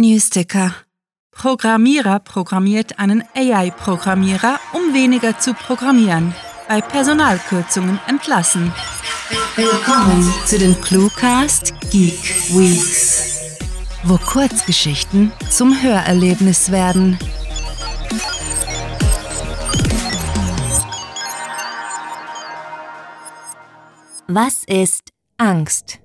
Newsticker. Programmierer programmiert einen AI-Programmierer, um weniger zu programmieren. Bei Personalkürzungen entlassen. Willkommen zu den Cluecast Geek Weeks, wo Kurzgeschichten zum Hörerlebnis werden. Was ist Angst?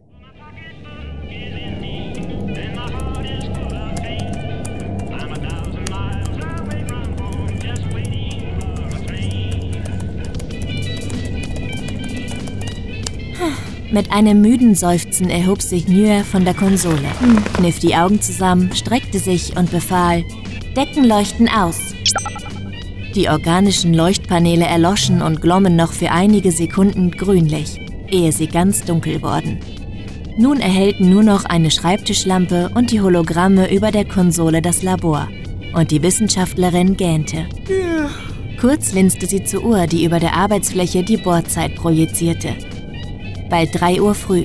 Mit einem müden Seufzen erhob sich Nuer von der Konsole, kniff die Augen zusammen, streckte sich und befahl: Decken leuchten aus. Die organischen Leuchtpaneele erloschen und glommen noch für einige Sekunden grünlich ehe sie ganz dunkel wurden. Nun erhellten nur noch eine Schreibtischlampe und die Hologramme über der Konsole das Labor. Und die Wissenschaftlerin gähnte. Kurz linste sie zur Uhr, die über der Arbeitsfläche die Bordzeit projizierte. Bald 3 Uhr früh.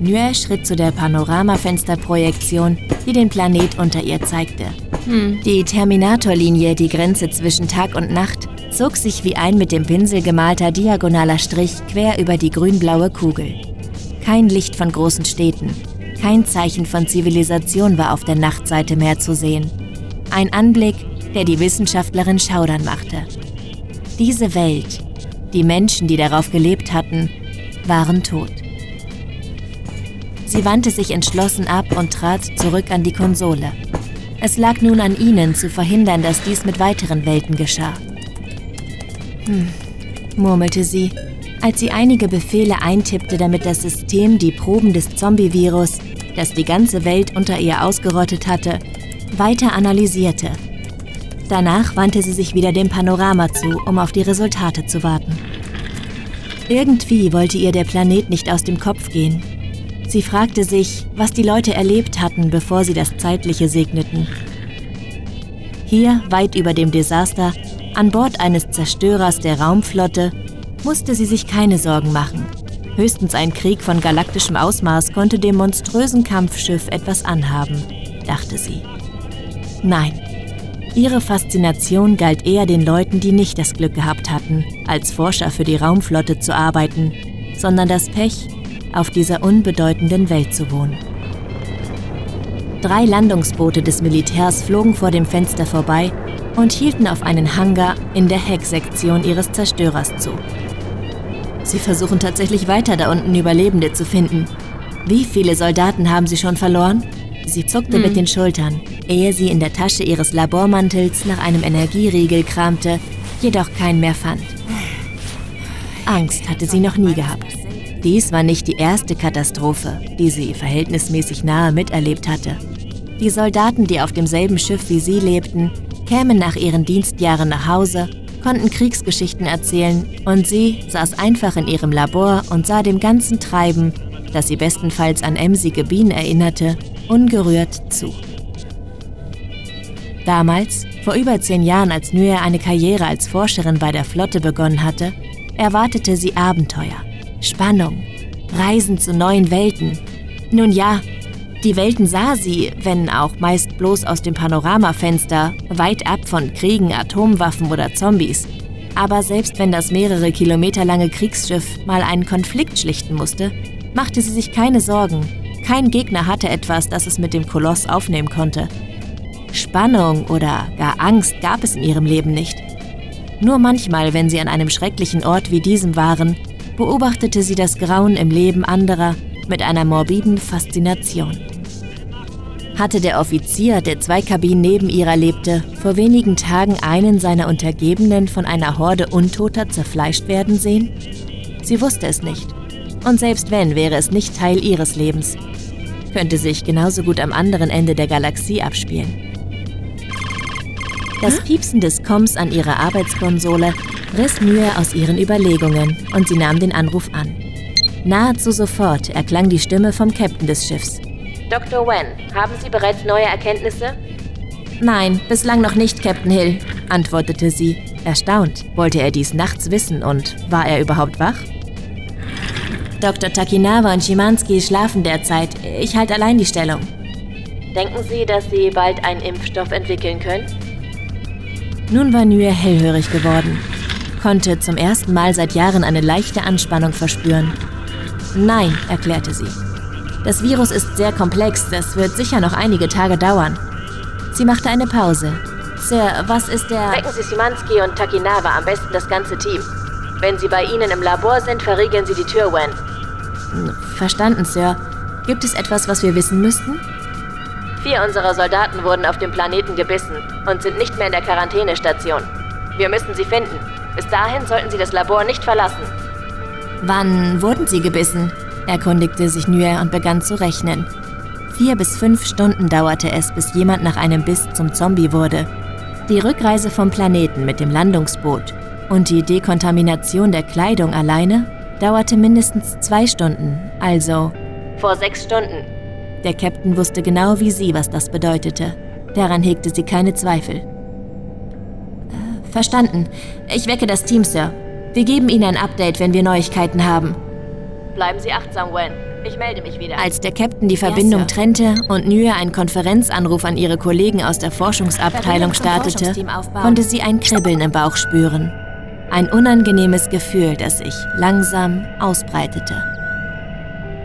Nuer schritt zu der Panoramafensterprojektion, die den Planet unter ihr zeigte. Hm. Die Terminatorlinie, die Grenze zwischen Tag und Nacht, zog sich wie ein mit dem Pinsel gemalter diagonaler Strich quer über die grünblaue Kugel. Kein Licht von großen Städten, kein Zeichen von Zivilisation war auf der Nachtseite mehr zu sehen. Ein Anblick, der die Wissenschaftlerin schaudern machte. Diese Welt, die Menschen, die darauf gelebt hatten, waren tot. Sie wandte sich entschlossen ab und trat zurück an die Konsole. Es lag nun an ihnen zu verhindern, dass dies mit weiteren Welten geschah. Hm, murmelte sie, als sie einige Befehle eintippte, damit das System die Proben des Zombie-Virus, das die ganze Welt unter ihr ausgerottet hatte, weiter analysierte. Danach wandte sie sich wieder dem Panorama zu, um auf die Resultate zu warten. Irgendwie wollte ihr der Planet nicht aus dem Kopf gehen. Sie fragte sich, was die Leute erlebt hatten, bevor sie das Zeitliche segneten. Hier, weit über dem Desaster, an Bord eines Zerstörers der Raumflotte musste sie sich keine Sorgen machen. Höchstens ein Krieg von galaktischem Ausmaß konnte dem monströsen Kampfschiff etwas anhaben, dachte sie. Nein, ihre Faszination galt eher den Leuten, die nicht das Glück gehabt hatten, als Forscher für die Raumflotte zu arbeiten, sondern das Pech, auf dieser unbedeutenden Welt zu wohnen. Drei Landungsboote des Militärs flogen vor dem Fenster vorbei und hielten auf einen Hangar in der Hecksektion ihres Zerstörers zu. Sie versuchen tatsächlich weiter da unten Überlebende zu finden. Wie viele Soldaten haben sie schon verloren? Sie zuckte hm. mit den Schultern, ehe sie in der Tasche ihres Labormantels nach einem Energieriegel kramte, jedoch keinen mehr fand. Angst hatte sie noch nie gehabt. Dies war nicht die erste Katastrophe, die sie verhältnismäßig nahe miterlebt hatte. Die Soldaten, die auf demselben Schiff wie sie lebten, kämen nach ihren Dienstjahren nach Hause, konnten Kriegsgeschichten erzählen und sie saß einfach in ihrem Labor und sah dem ganzen Treiben, das sie bestenfalls an emsige Bienen erinnerte, ungerührt zu. Damals, vor über zehn Jahren, als Nuer eine Karriere als Forscherin bei der Flotte begonnen hatte, erwartete sie Abenteuer, Spannung, Reisen zu neuen Welten. Nun ja, die Welten sah sie, wenn auch meist bloß aus dem Panoramafenster, weit ab von Kriegen, Atomwaffen oder Zombies. Aber selbst wenn das mehrere Kilometer lange Kriegsschiff mal einen Konflikt schlichten musste, machte sie sich keine Sorgen. Kein Gegner hatte etwas, das es mit dem Koloss aufnehmen konnte. Spannung oder gar Angst gab es in ihrem Leben nicht. Nur manchmal, wenn sie an einem schrecklichen Ort wie diesem waren, beobachtete sie das Grauen im Leben anderer mit einer morbiden Faszination hatte der Offizier, der zwei Kabinen neben ihrer lebte, vor wenigen Tagen einen seiner Untergebenen von einer Horde Untoter zerfleischt werden sehen? Sie wusste es nicht. Und selbst wenn, wäre es nicht Teil ihres Lebens. Könnte sich genauso gut am anderen Ende der Galaxie abspielen. Das Piepsen des Koms an ihrer Arbeitskonsole riss Mühe aus ihren Überlegungen und sie nahm den Anruf an. Nahezu sofort erklang die Stimme vom Captain des Schiffs. Dr. Wen, haben Sie bereits neue Erkenntnisse? Nein, bislang noch nicht, Captain Hill, antwortete sie. Erstaunt, wollte er dies nachts wissen und war er überhaupt wach? Dr. Takinawa und Schimanski schlafen derzeit. Ich halte allein die Stellung. Denken Sie, dass Sie bald einen Impfstoff entwickeln können? Nun war Nue hellhörig geworden, konnte zum ersten Mal seit Jahren eine leichte Anspannung verspüren. Nein, erklärte sie. Das Virus ist sehr komplex, das wird sicher noch einige Tage dauern. Sie machte eine Pause. Sir, was ist der... Wecken Sie Simanski und Takinawa, am besten das ganze Team. Wenn sie bei Ihnen im Labor sind, verriegeln Sie die Tür, Wen. Verstanden, Sir. Gibt es etwas, was wir wissen müssten? Vier unserer Soldaten wurden auf dem Planeten gebissen und sind nicht mehr in der Quarantänestation. Wir müssen sie finden. Bis dahin sollten sie das Labor nicht verlassen. Wann wurden sie gebissen? erkundigte sich Nguyen und begann zu rechnen. Vier bis fünf Stunden dauerte es, bis jemand nach einem Biss zum Zombie wurde. Die Rückreise vom Planeten mit dem Landungsboot und die Dekontamination der Kleidung alleine dauerte mindestens zwei Stunden, also vor sechs Stunden. Der Captain wusste genau wie sie, was das bedeutete. Daran hegte sie keine Zweifel. Äh, verstanden. Ich wecke das Team, Sir. Wir geben Ihnen ein Update, wenn wir Neuigkeiten haben. Bleiben Sie achtsam, Wen. Ich melde mich wieder. Als der Captain die Verbindung ja, trennte und Nue einen Konferenzanruf an ihre Kollegen aus der Forschungsabteilung startete, konnte sie ein Kribbeln im Bauch spüren. Ein unangenehmes Gefühl, das sich langsam ausbreitete.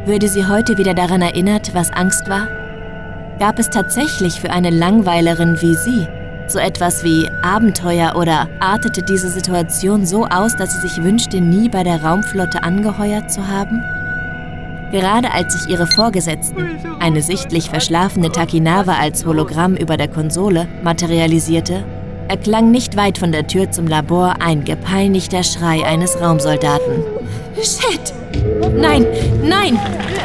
Würde sie heute wieder daran erinnert, was Angst war? Gab es tatsächlich für eine Langweilerin wie sie so etwas wie Abenteuer oder artete diese Situation so aus, dass sie sich wünschte, nie bei der Raumflotte angeheuert zu haben? Gerade als sich ihre Vorgesetzten, eine sichtlich verschlafene Takinawa als Hologramm über der Konsole, materialisierte, erklang nicht weit von der Tür zum Labor ein gepeinigter Schrei eines Raumsoldaten. Shit! Nein, nein!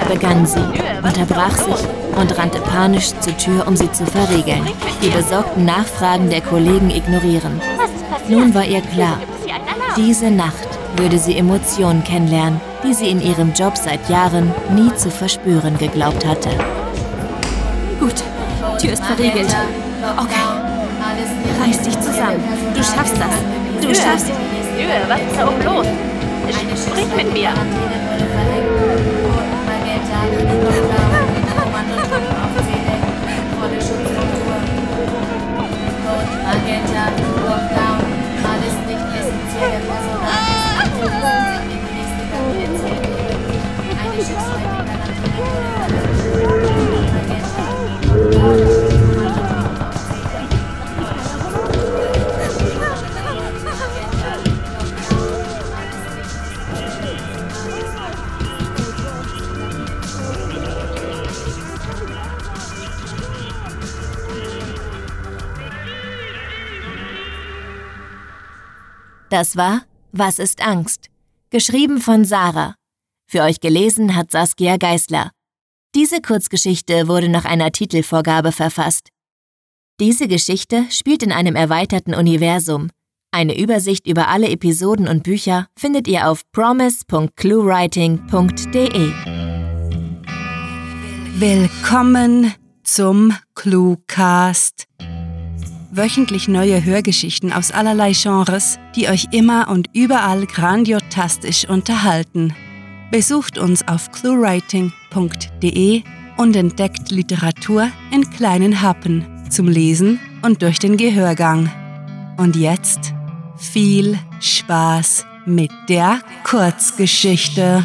begann sie, unterbrach sich und rannte panisch zur Tür, um sie zu verriegeln. Die besorgten Nachfragen der Kollegen ignorieren. Nun war ihr klar, diese Nacht würde sie Emotionen kennenlernen, die sie in ihrem Job seit Jahren nie zu verspüren geglaubt hatte. Gut, Tür ist verriegelt. Okay. Reiß dich zusammen. Du schaffst das. Du schaffst. Nö, was ist da oben los? Sprich mit mir. Das war Was ist Angst? Geschrieben von Sarah. Für euch gelesen hat Saskia Geisler. Diese Kurzgeschichte wurde nach einer Titelvorgabe verfasst. Diese Geschichte spielt in einem erweiterten Universum. Eine Übersicht über alle Episoden und Bücher findet ihr auf promise.cluewriting.de. Willkommen zum Cluecast wöchentlich neue Hörgeschichten aus allerlei Genres, die euch immer und überall grandiotastisch unterhalten. Besucht uns auf cluewriting.de und entdeckt Literatur in kleinen Happen zum Lesen und durch den Gehörgang. Und jetzt viel Spaß mit der Kurzgeschichte.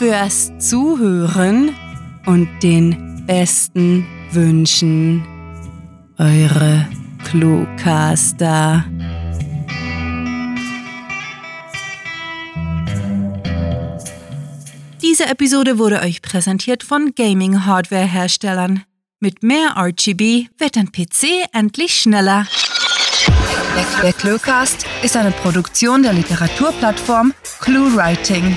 fürs Zuhören und den besten Wünschen. Eure Cluecaster. Diese Episode wurde euch präsentiert von Gaming-Hardware-Herstellern. Mit mehr RGB wird ein PC endlich schneller. Der Cluecast ist eine Produktion der Literaturplattform ClueWriting.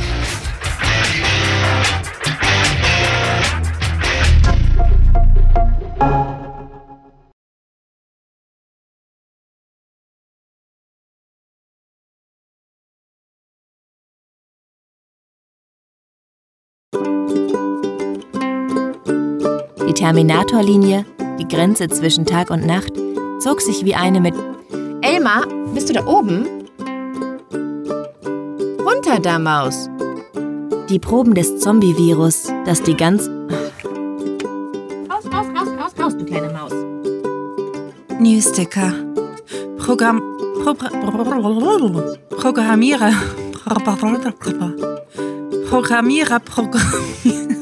Die Terminatorlinie, die Grenze zwischen Tag und Nacht, zog sich wie eine mit Elmar, bist du da oben? Runter da, Maus. die Proben des Zombie-Virus, das die ganz Raus, raus, raus, raus, raus, du kleine Maus. Newsticker. Programm. Pro, Programmierer. Programmierer. Programm.